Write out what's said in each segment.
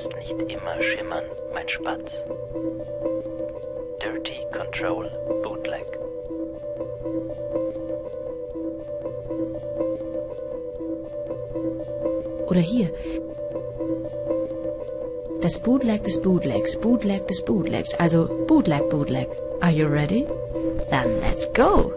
Kannst nicht immer schimmern, mein Spatz. Dirty Control Bootleg. Oder hier. Das Bootleg des Bootlegs, Bootleg des Bootlegs, also Bootleg, Bootleg. Are you ready? Then let's go.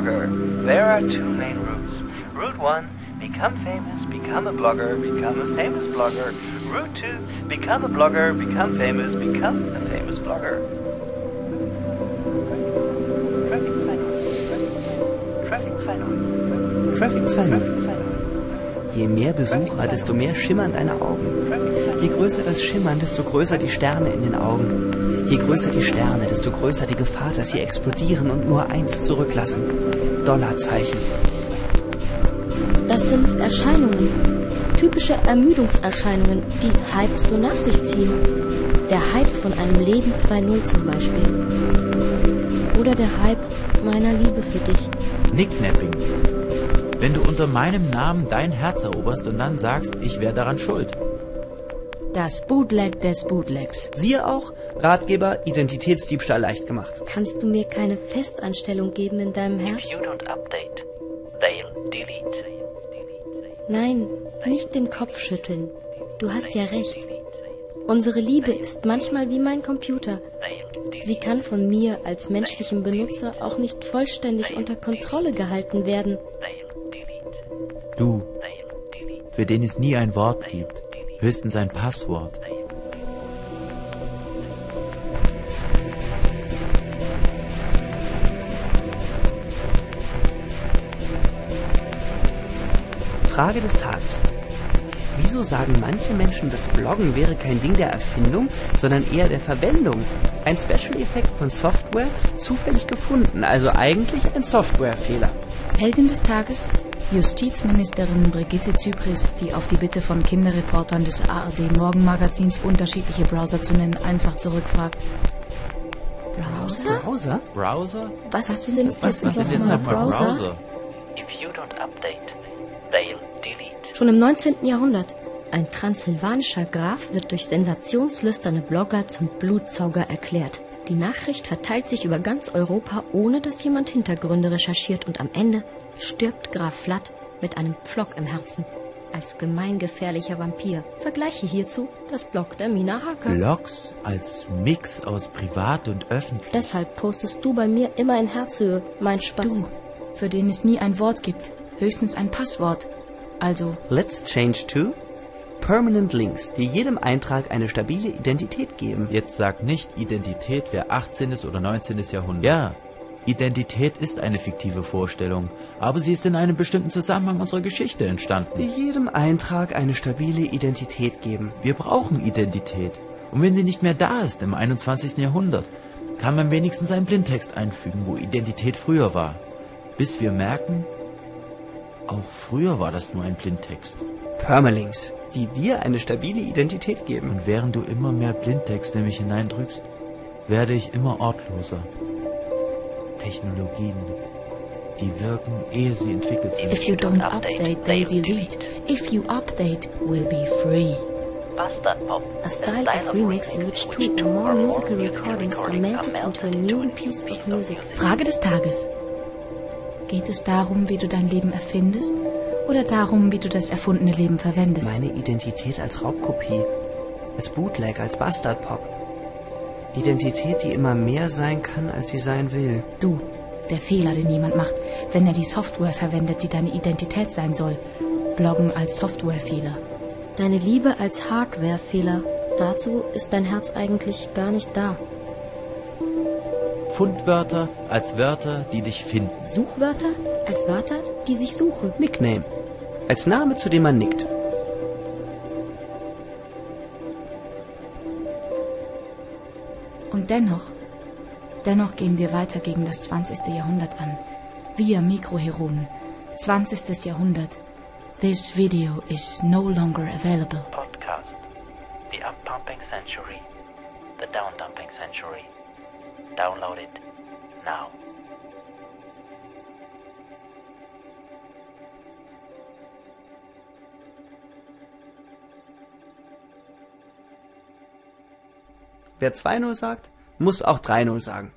Blogger. There are two main routes. Route 1, become famous, become a blogger, become a famous blogger. Route 2, become a blogger, become famous, become a famous blogger. Traffic 2.0. Traffic 2.0. Traffic 2.0. Je mehr Besucher, desto mehr schimmern deine Augen. Je größer das Schimmern, desto größer die Sterne in den Augen. Je größer die Sterne, desto größer die Gefahr, dass sie explodieren und nur eins zurücklassen. Dollarzeichen. Das sind Erscheinungen. Typische Ermüdungserscheinungen, die Hypes so nach sich ziehen. Der Hype von einem Leben 2.0 zum Beispiel. Oder der Hype meiner Liebe für dich. Nicknapping. Wenn du unter meinem Namen dein Herz eroberst und dann sagst, ich wäre daran schuld. Das Bootleg des Bootlegs. Siehe auch Ratgeber Identitätsdiebstahl leicht gemacht. Kannst du mir keine Festanstellung geben in deinem Herz? If you don't update, they'll delete. Nein, nicht den Kopf schütteln. Du hast ja recht. Unsere Liebe ist manchmal wie mein Computer. Sie kann von mir als menschlichem Benutzer auch nicht vollständig unter Kontrolle gehalten werden. Du, für den es nie ein Wort gibt, höchstens ein Passwort. Frage des Tages. Wieso sagen manche Menschen, das Bloggen wäre kein Ding der Erfindung, sondern eher der Verwendung? Ein Special-Effekt von Software zufällig gefunden, also eigentlich ein Softwarefehler. Heldin des Tages? Justizministerin Brigitte Zypris, die auf die Bitte von Kinderreportern des ARD Morgenmagazins unterschiedliche Browser zu nennen, einfach zurückfragt. Browser? Browser? Browser? Was, sind jetzt Was sind jetzt nochmal Browser? Browser? If you don't update, they'll. Schon im 19. Jahrhundert. Ein transsilvanischer Graf wird durch sensationslüsterne Blogger zum Blutsauger erklärt. Die Nachricht verteilt sich über ganz Europa, ohne dass jemand Hintergründe recherchiert und am Ende stirbt Graf Flatt mit einem Pflock im Herzen. Als gemeingefährlicher Vampir. Vergleiche hierzu das Blog der Mina Harker. Blogs als Mix aus privat und öffentlich. Deshalb postest du bei mir immer in Herzhöhe, mein Spatz. Du, für den es nie ein Wort gibt, höchstens ein Passwort. Also, Let's change to Permanent Links, die jedem Eintrag eine stabile Identität geben. Jetzt sag nicht, Identität wäre 18. oder 19. Jahrhundert. Ja, Identität ist eine fiktive Vorstellung, aber sie ist in einem bestimmten Zusammenhang unserer Geschichte Die entstanden. jedem Eintrag eine stabile Identität geben. Wir brauchen Identität. Und wenn sie nicht mehr da ist im 21. Jahrhundert, kann man wenigstens einen Blindtext einfügen, wo Identität früher war. Bis wir merken, auch früher war das nur ein Blindtext. Permalinks, die dir eine stabile Identität geben. Und während du immer mehr Blindtext in mich hineindrückst, werde ich immer ortloser. Technologien, die wirken, ehe sie entwickelt sind. if you don't update, they delete. If you update, we'll be free. A style of remix in which two or more musical recordings are melted into a new piece of music. Frage des Tages. Geht es darum, wie du dein Leben erfindest oder darum, wie du das erfundene Leben verwendest? Meine Identität als Raubkopie, als Bootleg, als Bastardpop. Identität, die immer mehr sein kann, als sie sein will. Du, der Fehler, den jemand macht, wenn er die Software verwendet, die deine Identität sein soll. Bloggen als Softwarefehler. Deine Liebe als Hardwarefehler. Dazu ist dein Herz eigentlich gar nicht da. Fundwörter als Wörter, die dich finden. Suchwörter als Wörter, die sich suchen. Nickname. Als Name, zu dem man nickt. Und dennoch, dennoch gehen wir weiter gegen das 20. Jahrhundert an. Wir Mikroheroen. 20. Jahrhundert. This video is no longer available. Podcast. The up-pumping century. The down-dumping century. Download it now. Wer 2-0 sagt, muss auch 3-0 sagen.